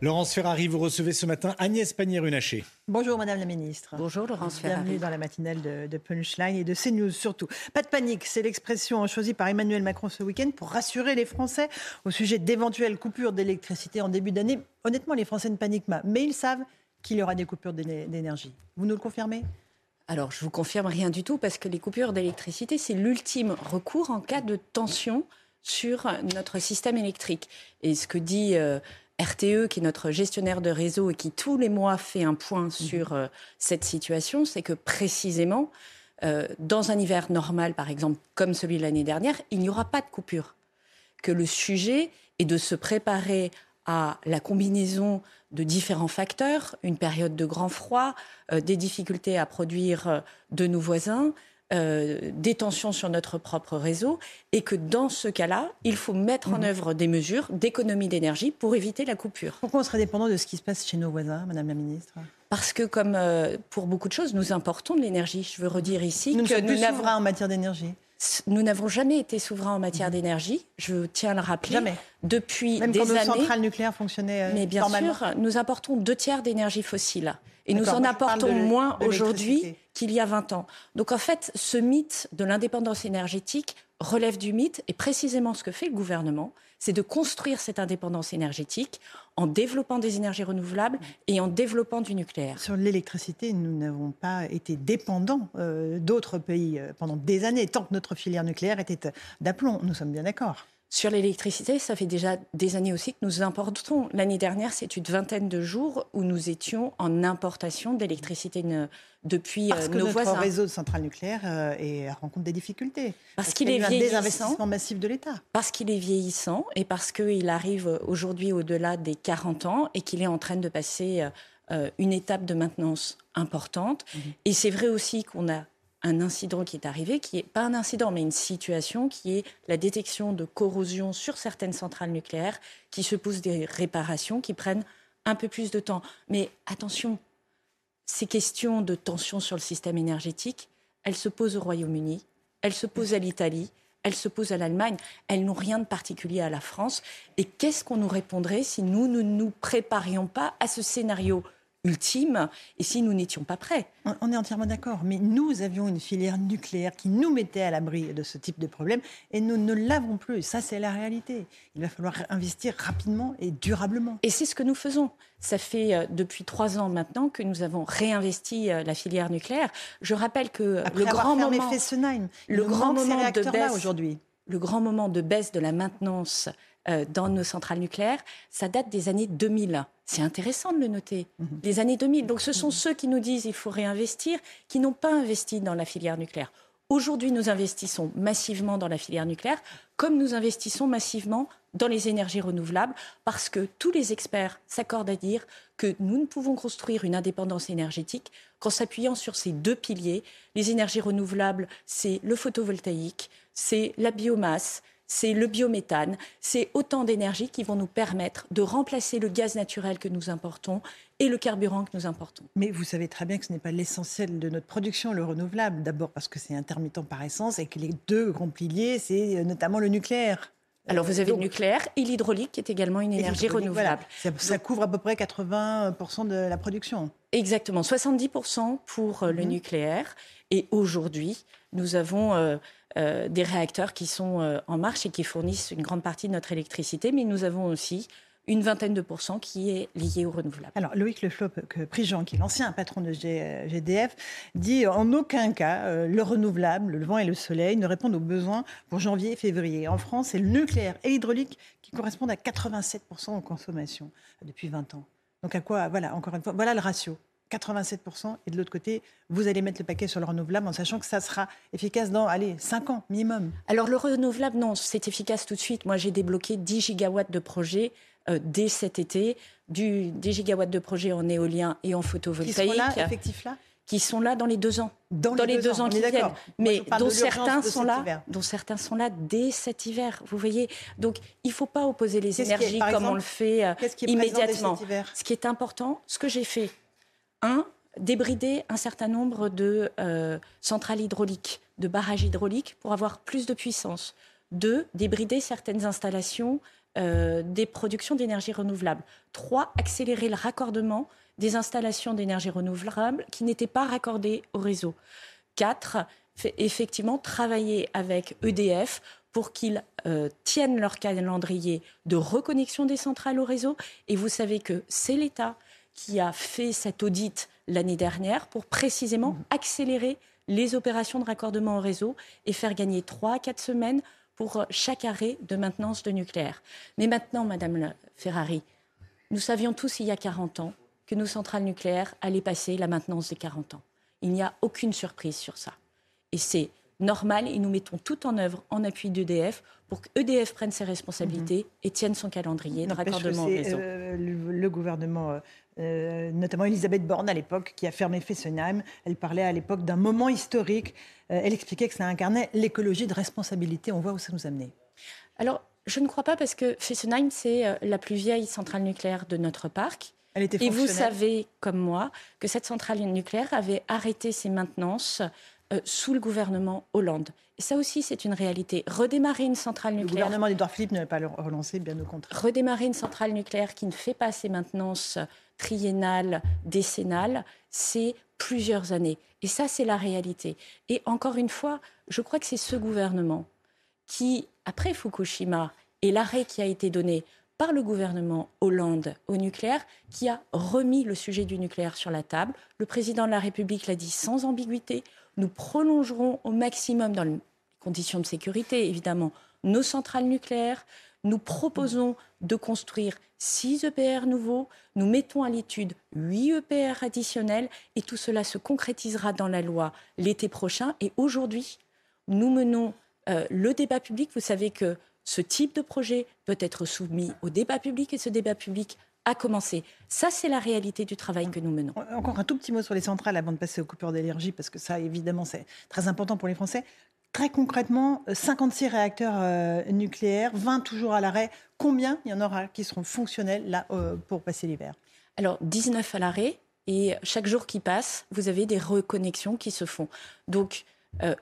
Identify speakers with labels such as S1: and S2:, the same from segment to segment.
S1: Laurence Ferrari, vous recevez ce matin Agnès Pannier-Runacher.
S2: Bonjour Madame la Ministre.
S3: Bonjour Laurence Ferrari.
S2: Bienvenue dans la matinale de, de, Punchline et de CNews surtout. Pas de panique, c'est l'expression choisie par Emmanuel Macron ce week-end pour rassurer les Français au sujet d'éventuelles coupures d'électricité en début d'année. Honnêtement, les Français ne paniquent pas, mais ils savent qu'il y aura des coupures d'énergie. Vous nous le confirmez?
S3: Alors, je vous confirme rien du tout parce que les coupures d'électricité, c'est l'ultime recours en cas de tension sur notre système électrique. Et ce que dit euh, RTE, qui est notre gestionnaire de réseau et qui tous les mois fait un point mhm. sur euh, cette situation, c'est que précisément, euh, dans un hiver normal, par exemple, comme celui de l'année dernière, il n'y aura pas de coupure. Que le sujet est de se préparer à la combinaison de différents facteurs, une période de grand froid, euh, des difficultés à produire de nos voisins, euh, des tensions sur notre propre réseau et que dans ce cas-là, il faut mettre en mhm. œuvre des mesures d'économie d'énergie pour éviter la coupure.
S2: Pourquoi on serait dépendant de ce qui se passe chez nos voisins, Madame la Ministre?
S3: Parce que, comme euh, pour beaucoup de choses, nous importons de l'énergie. Je veux redire ici
S2: nous
S3: que
S2: nous sommes souverains en matière d'énergie.
S3: Nous n'avons jamais été souverains en matière mhm. d'énergie. Je tiens à le rappeler.
S2: Jamais.
S3: Depuis
S2: Même
S3: des
S2: quand
S3: années.
S2: nos centrales nucléaires fonctionnaient euh,
S3: Mais bien
S2: normalement.
S3: sûr, nous importons deux tiers d'énergie fossile. Et nous en apportons moins aujourd'hui qu'il y a 20 ans. Donc en fait, ce mythe de l'indépendance énergétique relève du mythe et précisément ce que fait le gouvernement, c'est de construire cette indépendance énergétique en développant des énergies renouvelables et en développant du nucléaire.
S2: Sur l'électricité, nous n'avons pas été dépendants euh, d'autres pays euh, pendant des années, tant que notre filière nucléaire était d'aplomb. Nous sommes bien d'accord.
S3: Sur l'électricité, ça fait déjà des années aussi que nous importons. L'année dernière, c'est une vingtaine de jours où nous étions en importation d'électricité depuis
S2: Parce
S3: euh,
S2: que
S3: nos
S2: notre
S3: voisins.
S2: réseau de centrales nucléaires euh, est, rencontre des difficultés.
S3: Parce, qu'il est vieillissant.
S2: massifs de l'État.
S3: Parce qu'il est vieillissant et parce qu'il arrive aujourd'hui au-delà des 40 ans et qu'il est en train de passer euh, une étape de maintenance importante.
S2: Mhm.
S3: Et c'est vrai aussi qu'on a un incident qui est arrivé, qui est pas un incident, mais une situation qui est la détection de corrosion sur certaines centrales nucléaires, qui se posent des réparations qui prennent un peu plus de temps. Mais attention, ces questions de tension sur le système énergétique, elles se posent au Royaume-Uni, elles se posent à l'Italie, elles se posent à l'Allemagne, elles n'ont rien de particulier à la France. Et qu'est-ce qu'on nous répondrait si nous ne nous préparions pas à ce scénario ultime et si nous n'étions pas prêts.
S2: On est entièrement d'accord, mais nous avions une filière nucléaire qui nous mettait à l'abri de ce type de problème et nous ne l'avons plus. Ça, c'est la réalité. Il va falloir investir rapidement et durablement.
S3: Et c'est ce que nous faisons. Ça fait euh, depuis trois ans maintenant que nous avons réinvesti euh, la filière nucléaire. Je rappelle que
S2: Après
S3: le grand moment,
S2: Fessenheim,
S3: le grand moment de baisse
S2: aujourd'hui,
S3: le grand moment de baisse de la maintenance euh, dans nos centrales nucléaires, ça date des années 2000. C'est intéressant de le noter.
S2: Mhm.
S3: Les années 2000. Donc ce sont ceux qui nous disent qu'il faut réinvestir, qui n'ont pas investi dans la filière nucléaire. Aujourd'hui, nous investissons massivement dans la filière nucléaire, comme nous investissons massivement dans les énergies renouvelables, parce que tous les experts s'accordent à dire que nous ne pouvons construire une indépendance énergétique qu'en s'appuyant sur ces deux piliers. Les énergies renouvelables, c'est le photovoltaïque, c'est la biomasse, c'est le biométhane, c'est autant d'énergie qui vont nous permettre de remplacer le gaz naturel que nous importons et le carburant que nous importons.
S2: Mais vous savez très bien que ce n'est pas l'essentiel de notre production, le renouvelable. D'abord parce que c'est intermittent par essence et que les deux grands piliers, c'est euh, notamment le nucléaire.
S3: Alors vous avez le nucléaire et l'hydraulique qui est également une énergie renouvelable.
S2: Voilà. Ça, ça, couvre à peu près 80% de la production.
S3: Exactement, 70% pour euh, le mmh. nucléaire. Et aujourd'hui, nous avons euh, euh, des réacteurs qui sont euh, en marche et qui fournissent une grande partie de notre électricité, mais nous avons aussi une vingtaine de pourcents qui est liée au renouvelable.
S2: Alors Loïc Le que Prigent, qui est l'ancien patron de GDF, dit en aucun cas euh, le renouvelable, le vent et le soleil ne répondent aux besoins pour janvier et février. En France, c'est le nucléaire et l'hydraulique qui correspondent à 87% aux consommations depuis 20 ans. Donc à quoi Voilà, encore une fois, voilà le ratio. 87%, et de l'autre côté, vous allez mettre le paquet sur le renouvelable en sachant que ça sera efficace dans, allez, 5 ans minimum.
S3: Alors le renouvelable, non, c'est efficace tout de suite. Moi, j'ai débloqué 10 gigawatts de projets euh, dès cet été, du, 10 gigawatts de projets en éolien et en photovoltaïque. Qui
S2: sont là, effectifs là?
S3: Qui sont là dans les deux ans. Dans, les, deux, ans, qui viennent. Mais dont certains sont là, dont certains sont là dès cet hiver. Vous voyez. Donc, il ne faut pas opposer les énergies comme on le fait euh, immédiatement. Ce qui est important, ce que j'ai fait, un, débrider un certain nombre de euh, centrales hydrauliques, de barrages hydrauliques pour avoir plus de puissance. Deux, débrider certaines installations euh, des productions d'énergie renouvelable. Trois, accélérer le raccordement des installations d'énergie renouvelable qui n'étaient pas raccordées au réseau. Quatre, effectivement, travailler avec EDF pour qu'ils euh, tiennent leur calendrier de reconnexion des centrales au réseau. Et vous savez que c'est l'État qui a fait cet audit l'année dernière pour précisément mmh. accélérer les opérations de raccordement au réseau et faire gagner trois à quatre semaines pour chaque arrêt de maintenance de nucléaire. Mais maintenant, Madame Ferrari, nous savions tous il y a 40 ans que nos centrales nucléaires allaient passer la maintenance des 40 ans. Il n'y a aucune surprise sur ça. Et c'est normal et nous mettons tout en œuvre en appui d'EDF pour qu'EDF prenne ses responsabilités mhm. et tienne son calendrier de raccordement au réseau.
S2: Euh, le, gouvernement, euh, euh, notamment Elisabeth Borne à l'époque, qui a fermé Fessenheim, elle parlait à l'époque d'un moment historique. elle expliquait que ça incarnait l'écologie de responsabilité. On voit où ça nous amenait.
S3: Alors, je ne crois pas parce que Fessenheim, c'est la plus vieille centrale nucléaire de notre parc. Et vous savez, comme moi, que cette centrale nucléaire avait arrêté ses maintenances euh, sous le gouvernement Hollande. Et ça aussi, c'est une réalité. Redémarrer une centrale nucléaire.
S2: Le gouvernement d'Edouard Philippe ne va pas le relancer, bien au contraire.
S3: Redémarrer une centrale nucléaire qui ne fait pas ses maintenances triennales, décennales, c'est plusieurs années. Et ça, c'est la réalité. Et encore une fois, je crois que c'est ce gouvernement qui, après Fukushima et l'arrêt qui a été donné par le gouvernement Hollande au nucléaire qui a remis le sujet du nucléaire sur la table. Le président de la République l'a dit sans ambiguïté. Nous prolongerons au maximum, dans les conditions de sécurité évidemment, nos centrales nucléaires. Nous proposons de construire 6 EPR nouveaux. Nous mettons à l'étude 8 EPR additionnels et tout cela se concrétisera dans la loi l'été prochain. Et aujourd'hui, nous menons euh, le débat public. Vous savez que ce type de projet peut être soumis au débat public et ce débat public a commencé. Ça, c'est la réalité du travail que nous menons.
S2: Encore un tout petit mot sur les centrales avant de passer aux coupures d'énergie, parce que ça, évidemment, c'est très important pour les Français. Très concrètement, 56 euh, réacteurs euh, nucléaires, 20 toujours à l'arrêt. Combien il y en aura qui seront fonctionnels là, euh, pour passer l'hiver?
S3: Alors, 19 à l'arrêt. Et chaque jour qui passe, vous avez des reconnexions qui se font. Donc,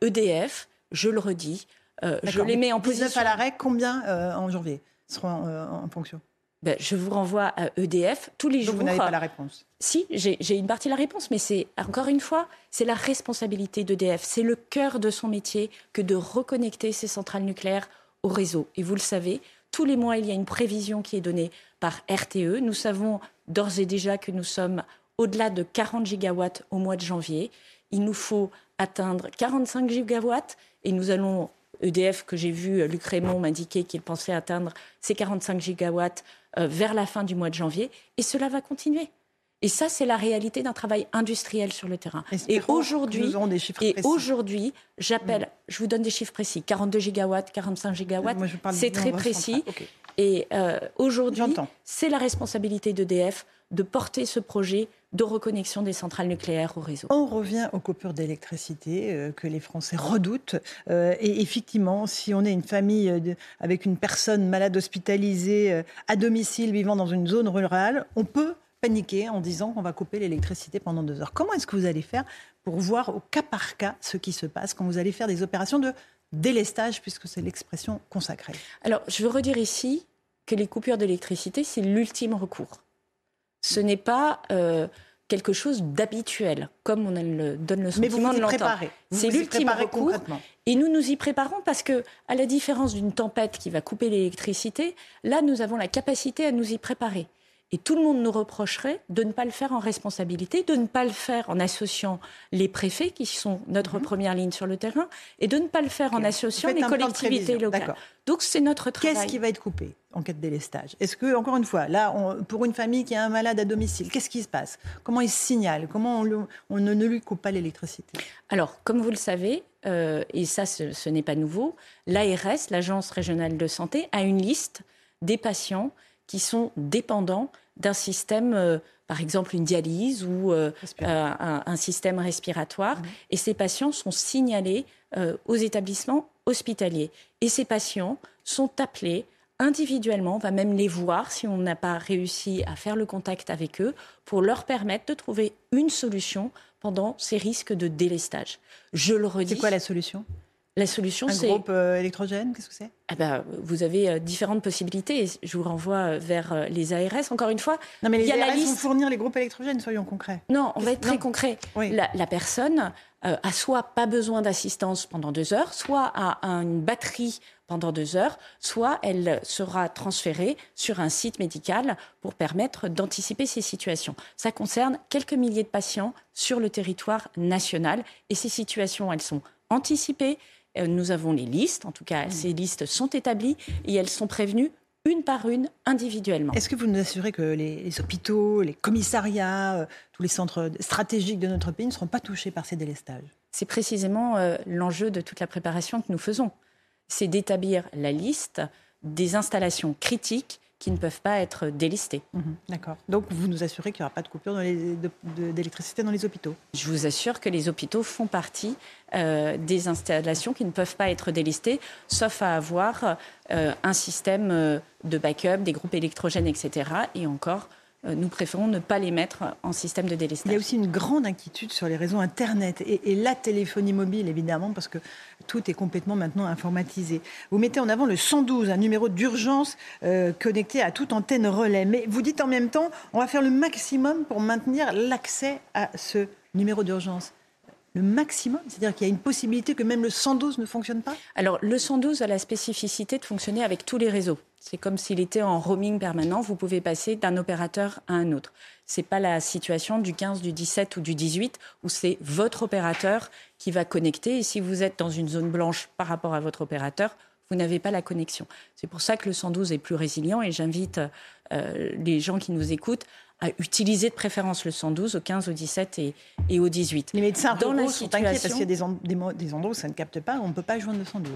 S3: EDF, e je le redis, je les mets en position. 19
S2: à l'arrêt, combien en janvier? Seront en fonction?
S3: Ben, je vous renvoie à EDF tous les jours.
S2: Vous n'avez pas la réponse.
S3: Si, j'ai une partie de la réponse, mais c'est encore une fois, c'est la responsabilité d'EDF. C'est le cœur de son métier que de reconnecter ces centrales nucléaires au réseau. Et vous le savez, tous les mois, il y a une prévision qui est donnée par RTE. Nous savons d'ores et déjà que nous sommes au-delà de 40 gigawatts au mois de janvier. Il nous faut atteindre 45 gigawatts et nous allons EDF que j'ai vu, Luc Raymond m'indiquer qu'il pensait atteindre ses 45 gigawatts vers la fin du mois de janvier. Et cela va continuer. Et ça, c'est la réalité d'un travail industriel sur le terrain. Et aujourd'hui, et aujourd'hui, j'appelle, je vous donne des chiffres précis 42 gigawatts, 45 gigawatts, c'est très précis. Et euh, aujourd'hui, c'est la responsabilité d'EDF de porter ce projet de reconnexion des centrales nucléaires au réseau.
S2: On revient aux coupures d'électricité euh, que les Français redoutent. Euh, et effectivement, si on est une famille euh, avec une personne malade hospitalisée à domicile vivant dans une zone rurale, on peut paniquer en disant qu'on va couper l'électricité pendant deux heures. Comment est-ce que vous allez faire pour voir au cas par cas ce qui se passe quand vous allez faire des opérations de délestage, puisque c'est l'expression consacrée?
S3: Alors, je veux redire ici que les coupures d'électricité, c'est l'ultime recours ce n'est pas euh, quelque chose d'habituel, comme on le, donne le sentiment de l'entendre. C'est l'ultime recours. Et nous nous y préparons parce que, à la différence d'une tempête qui va couper l'électricité, là, nous avons la capacité à nous y préparer. Et tout le monde nous reprocherait de ne pas le faire en responsabilité, de ne pas le faire en associant les préfets, qui sont notre mhm. première ligne sur le terrain, et de ne pas le faire en associant les collectivités locales. Donc c'est notre travail.
S2: Qu'est-ce qui va être coupé en cas de délestage? Est-ce que, encore une fois, là, pour une famille qui a un malade à domicile, qu'est-ce qui se passe? Comment il signale? Comment on, ne, lui coupe pas l'électricité?
S3: Alors, comme vous le savez, euh, et ça, ce, n'est pas nouveau, l'ARS, l'Agence régionale de santé, a une liste des patients qui sont dépendants d'un système, euh, par exemple une dialyse ou euh, un, système respiratoire. Mmh. Et ces patients sont signalés aux établissements hospitaliers. Et ces patients sont appelés individuellement, on va même les voir si on n'a pas réussi à faire le contact avec eux pour leur permettre de trouver une solution pendant ces risques de délestage. Je le redis.
S2: C'est quoi la solution?
S3: La solution,
S2: c'est. Un groupe euh, électrogène, qu'est-ce que c'est?
S3: Ah ben, Vous avez euh, différentes possibilités. Je vous renvoie euh, vers les ARS. Encore une fois,
S2: non, mais les il y a ARS la liste... vont fournir les groupes électrogènes, soyons concrets.
S3: Non, on va être très concret. La, personne a soit pas besoin d'assistance pendant deux heures, soit a une batterie pendant deux heures, soit elle sera transférée sur un site médical pour permettre d'anticiper ces situations. Ça concerne quelques milliers de patients sur le territoire national et ces situations, elles sont anticipées euh, nous avons les listes, en tout cas, ces listes sont établies et elles sont prévenues une par une, individuellement.
S2: Est-ce que vous nous assurez que les, hôpitaux, les commissariats, euh, tous les centres stratégiques de notre pays ne seront pas touchés par ces délestages?
S3: C'est précisément euh, l'enjeu de toute la préparation que nous faisons. C'est d'établir la liste des installations critiques qui ne peuvent pas être délistés.
S2: Mhm, d'accord. Donc vous nous assurez qu'il n'y aura pas de coupure d'électricité dans les hôpitaux
S3: Je vous assure que les hôpitaux font partie euh, des installations qui ne peuvent pas être délistées, sauf à avoir euh, un système euh, de backup, des groupes électrogènes, etc. Et encore, nous préférons ne pas les mettre en système de délestage.
S2: Il y a aussi une grande inquiétude sur les réseaux Internet et, la téléphonie mobile, évidemment, parce que tout est complètement maintenant informatisé. Vous mettez en avant le 112, un numéro d'urgence euh, connecté à toute antenne relais. Mais vous dites en même temps, on va faire le maximum pour maintenir l'accès à ce numéro d'urgence le maximum C'est-à-dire qu'il y a une possibilité que même le 112 ne fonctionne pas?
S3: Alors, le 112 a la spécificité de fonctionner avec tous les réseaux. C'est comme s'il était en roaming permanent. Vous pouvez passer d'un opérateur à un autre. Ce n'est pas la situation du 15, du 17 ou du 18 où c'est votre opérateur qui va connecter. Et si vous êtes dans une zone blanche par rapport à votre opérateur, vous n'avez pas la connexion. C'est pour ça que le 112 est plus résilient et j'invite euh, les gens qui nous écoutent à utiliser de préférence le 112 au 15, au 17 et, au 18.
S2: Les médecins dans la sont inquiets parce qu'il y a des, endroits où ça ne capte pas, on ne peut pas joindre le 112.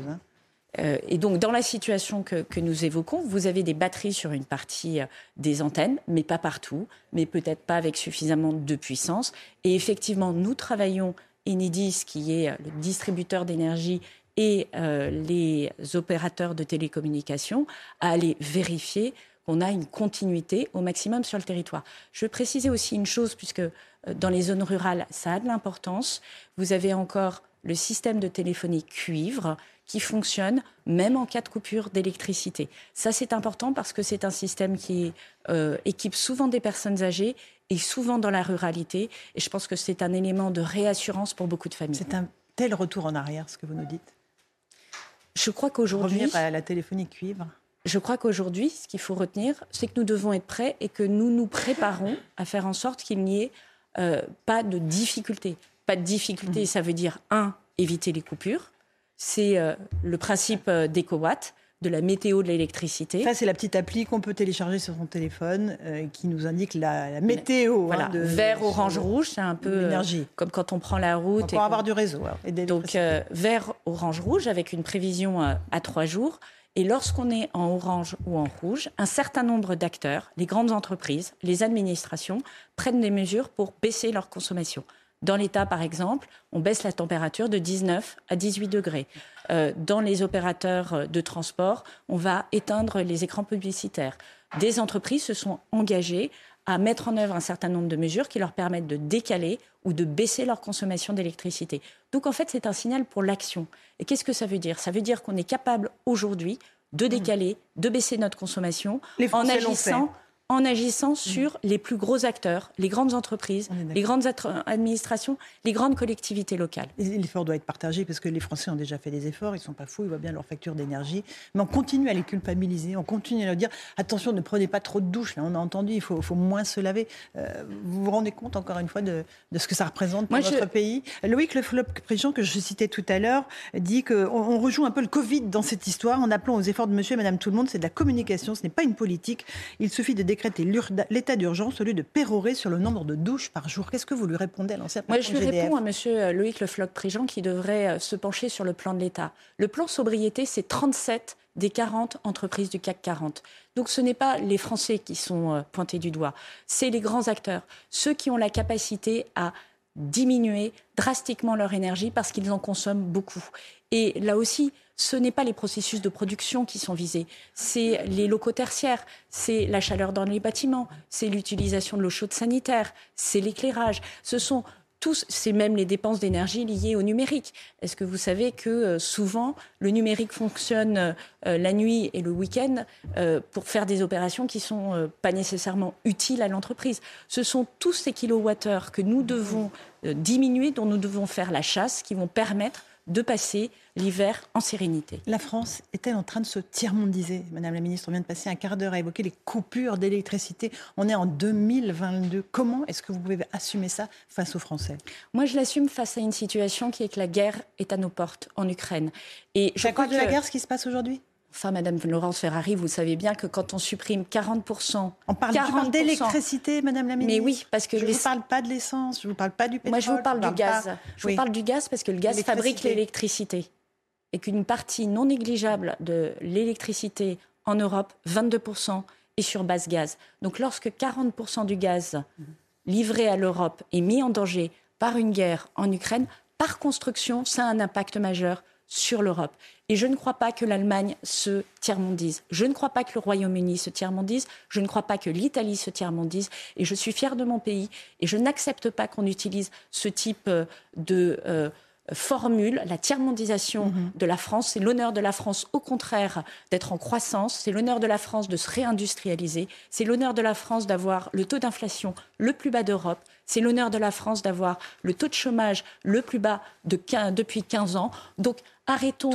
S3: Euh, et donc, dans la situation que, nous évoquons, vous avez des batteries sur une partie euh, des antennes, mais pas partout, mais peut-être pas avec suffisamment de puissance. Et effectivement, nous travaillons, Enidis, qui est euh, le distributeur d'énergie, et les opérateurs de télécommunications, à aller vérifier qu'on a une continuité au maximum sur le territoire. Je veux préciser aussi une chose, puisque dans les zones rurales, ça a de l'importance. Vous avez encore le système de téléphonie cuivre qui fonctionne même en cas de coupure d'électricité. Ça, c'est important parce que c'est un système qui euh, équipe souvent des personnes âgées et souvent dans la ruralité. Et je pense que c'est un élément de réassurance pour beaucoup de familles.
S2: C'est un tel retour en arrière, ce que vous nous dites
S3: Je crois qu'aujourd'hui...
S2: Revenir à la téléphonie cuivre
S3: je crois qu'aujourd'hui, ce qu'il faut retenir, c'est que nous devons être prêts et que nous nous préparons à faire en sorte qu'il n'y ait euh, pas de difficultés. Pas de difficultés, mmh. ça veut dire, un, éviter les coupures c'est euh, le principe euh, d'EcoWatt de la météo de l'électricité.
S2: Ça, c'est la petite appli qu'on peut télécharger sur son téléphone euh, qui nous indique la, météo.
S3: Hein, voilà, vert, orange, rouge, c'est un peu comme quand on prend la route.
S2: Pour avoir du réseau.
S3: Donc, vert, orange, rouge, avec une prévision à trois jours. Et lorsqu'on est en orange ou en rouge, un certain nombre d'acteurs, les grandes entreprises, les administrations, prennent des mesures pour baisser leur consommation. Dans l'État, par exemple, on baisse la température de 19 à 18 degrés. Euh, dans les opérateurs de transport, on va éteindre les écrans publicitaires. Des entreprises se sont engagées à mettre en œuvre un certain nombre de mesures qui leur permettent de décaler ou de baisser leur consommation d'électricité. Donc en fait, c'est un signal pour l'action. Et qu'est-ce que ça veut dire? Ça veut dire qu'on est capable aujourd'hui de décaler, de baisser notre consommation en agissant en agissant sur les plus gros acteurs, les grandes entreprises, les grandes administrations, les grandes collectivités locales.
S2: L'effort doit être partagé parce que les Français ont déjà fait des efforts, ils ne sont pas fous, ils voient bien leur facture d'énergie. Mais on continue à les culpabiliser, on continue à leur dire attention, ne prenez pas trop de douches. Là, on a entendu, il faut, faut moins se laver. Euh, vous vous rendez compte, encore une fois, de, de ce que ça représente pour notre pays? Loïc Le Flop-Préjean, que je citais tout à l'heure, dit qu'on on rejoue un peu le Covid dans cette histoire en appelant aux efforts de monsieur et madame tout le monde. C'est de la communication, ce n'est pas une politique. Il suffit de décréter l'état d'urgence au lieu de pérorer sur le nombre de douches par jour. Qu'est-ce que vous lui répondez à l'ancien
S3: Moi, je lui réponds à M. Euh, Loïc Le Floch-Prigent qui devrait euh, se pencher sur le plan de l'État. Le plan sobriété, c'est 37 des 40 entreprises du CAC 40. Donc ce n'est pas les Français qui sont euh, pointés du doigt, c'est les grands acteurs, ceux qui ont la capacité à diminuer drastiquement leur énergie parce qu'ils en consomment beaucoup. Et là aussi, ce n'est pas les processus de production qui sont visés, c'est les locaux tertiaires, c'est la chaleur dans les bâtiments, c'est l'utilisation de l'eau chaude sanitaire, c'est l'éclairage. Ce sont tous, c'est même les dépenses d'énergie liées au numérique. Est-ce que vous savez que euh, souvent le numérique fonctionne euh, la nuit et le week-end euh, pour faire des opérations qui sont pas nécessairement utiles à l'entreprise? Ce sont tous ces kilowattheures que nous devons diminuer, dont nous devons faire la chasse, qui vont permettre de passer l'hiver en sérénité.
S2: La France est-elle en train de se tiers-mondiser Madame la ministre, on vient de passer un quart d'heure à évoquer les coupures d'électricité. On est en 2022. Comment est-ce que vous pouvez assumer ça face aux Français?
S3: Moi, je l'assume face à une situation qui est que la guerre est à nos portes en Ukraine.
S2: Et je crois de la guerre ce qui se passe aujourd'hui?
S3: Enfin, Madame Laurence Ferrari, vous savez bien que quand on supprime 40%...
S2: On parle d'électricité, Madame la ministre.
S3: Mais oui, parce que...
S2: Je ne vous parle pas de l'essence, je ne vous parle pas du pétrole.
S3: Moi, je vous parle du gaz. Je vous parle du gaz parce que le gaz fabrique l'électricité. Et qu'une partie non négligeable de l'électricité en Europe, 22%, est sur base gaz. Donc lorsque 40% du gaz livré à l'Europe est mis en danger par une guerre en Ukraine, par construction, ça a un impact majeur sur l'Europe. Et je ne crois pas que l'Allemagne se tiers-mondise. Je ne crois pas que le Royaume-Uni se tiers-mondise. Je ne crois pas que l'Italie se tiers-mondise. Et je suis fière de mon pays. Et je n'accepte pas qu'on utilise ce type euh, de euh, formule, la tiers-mondisation mhm. de la France. C'est l'honneur de la France, au contraire, d'être en croissance. C'est l'honneur de la France de se réindustrialiser. C'est l'honneur de la France d'avoir le taux d'inflation le plus bas d'Europe. C'est l'honneur de la France d'avoir le taux de chômage le plus bas de depuis 15 ans. Donc, arrêtons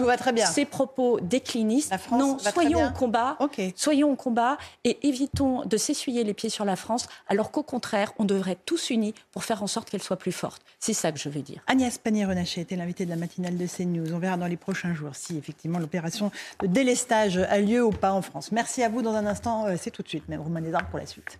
S3: ces propos déclinistes. non, soyons au combat, soyons au combat et évitons de s'essuyer les pieds sur la France, alors qu'au contraire, on devrait être tous unis pour faire en sorte qu'elle soit plus forte. C'est ça que je veux dire.
S2: Agnès Pannier-Renaché était l'invitée de la matinale de CNews. On verra dans les prochains jours si effectivement l'opération de délestage a lieu ou pas en France. Merci à vous. Dans un instant, euh, c'est tout de suite. Même Romain Desarmes pour la suite.